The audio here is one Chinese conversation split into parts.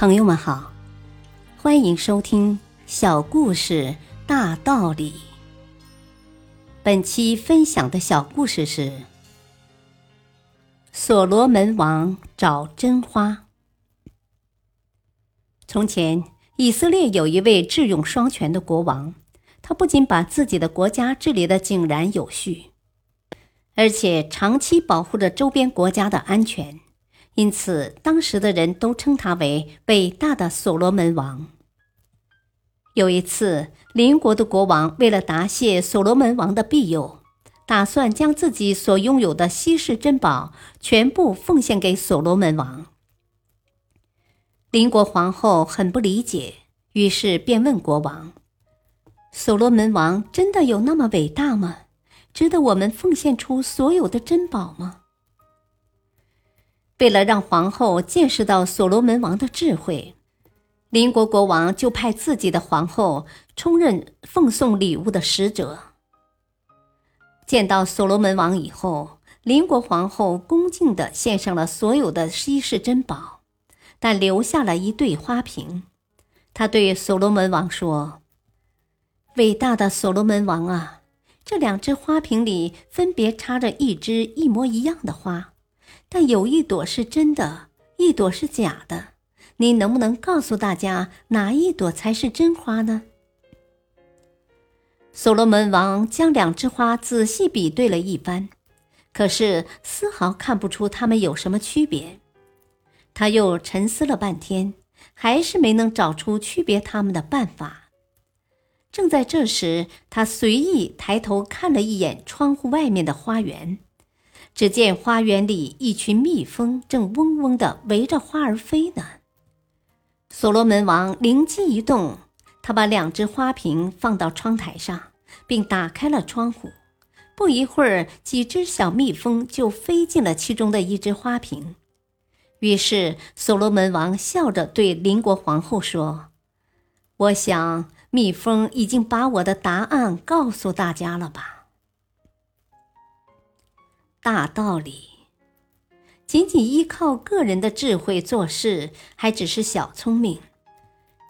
朋友们好，欢迎收听《小故事大道理》。本期分享的小故事是：所罗门王找真花。从前，以色列有一位智勇双全的国王，他不仅把自己的国家治理的井然有序，而且长期保护着周边国家的安全。因此，当时的人都称他为伟大的所罗门王。有一次，邻国的国王为了答谢所罗门王的庇佑，打算将自己所拥有的稀世珍宝全部奉献给所罗门王。邻国皇后很不理解，于是便问国王：“所罗门王真的有那么伟大吗？值得我们奉献出所有的珍宝吗？”为了让皇后见识到所罗门王的智慧，邻国国王就派自己的皇后充任奉送礼物的使者。见到所罗门王以后，邻国皇后恭敬地献上了所有的稀世珍宝，但留下了一对花瓶。他对所罗门王说：“伟大的所罗门王啊，这两只花瓶里分别插着一只一模一样的花。”但有一朵是真的，一朵是假的。您能不能告诉大家哪一朵才是真花呢？所罗门王将两枝花仔细比对了一番，可是丝毫看不出它们有什么区别。他又沉思了半天，还是没能找出区别它们的办法。正在这时，他随意抬头看了一眼窗户外面的花园。只见花园里一群蜜蜂正嗡嗡地围着花儿飞呢。所罗门王灵机一动，他把两只花瓶放到窗台上，并打开了窗户。不一会儿，几只小蜜蜂就飞进了其中的一只花瓶。于是，所罗门王笑着对邻国皇后说：“我想，蜜蜂已经把我的答案告诉大家了吧。”大道理，仅仅依靠个人的智慧做事，还只是小聪明；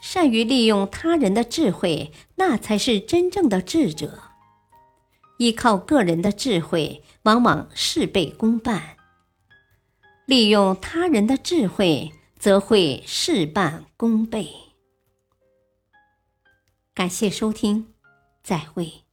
善于利用他人的智慧，那才是真正的智者。依靠个人的智慧，往往事倍功半；利用他人的智慧，则会事半功倍。感谢收听，再会。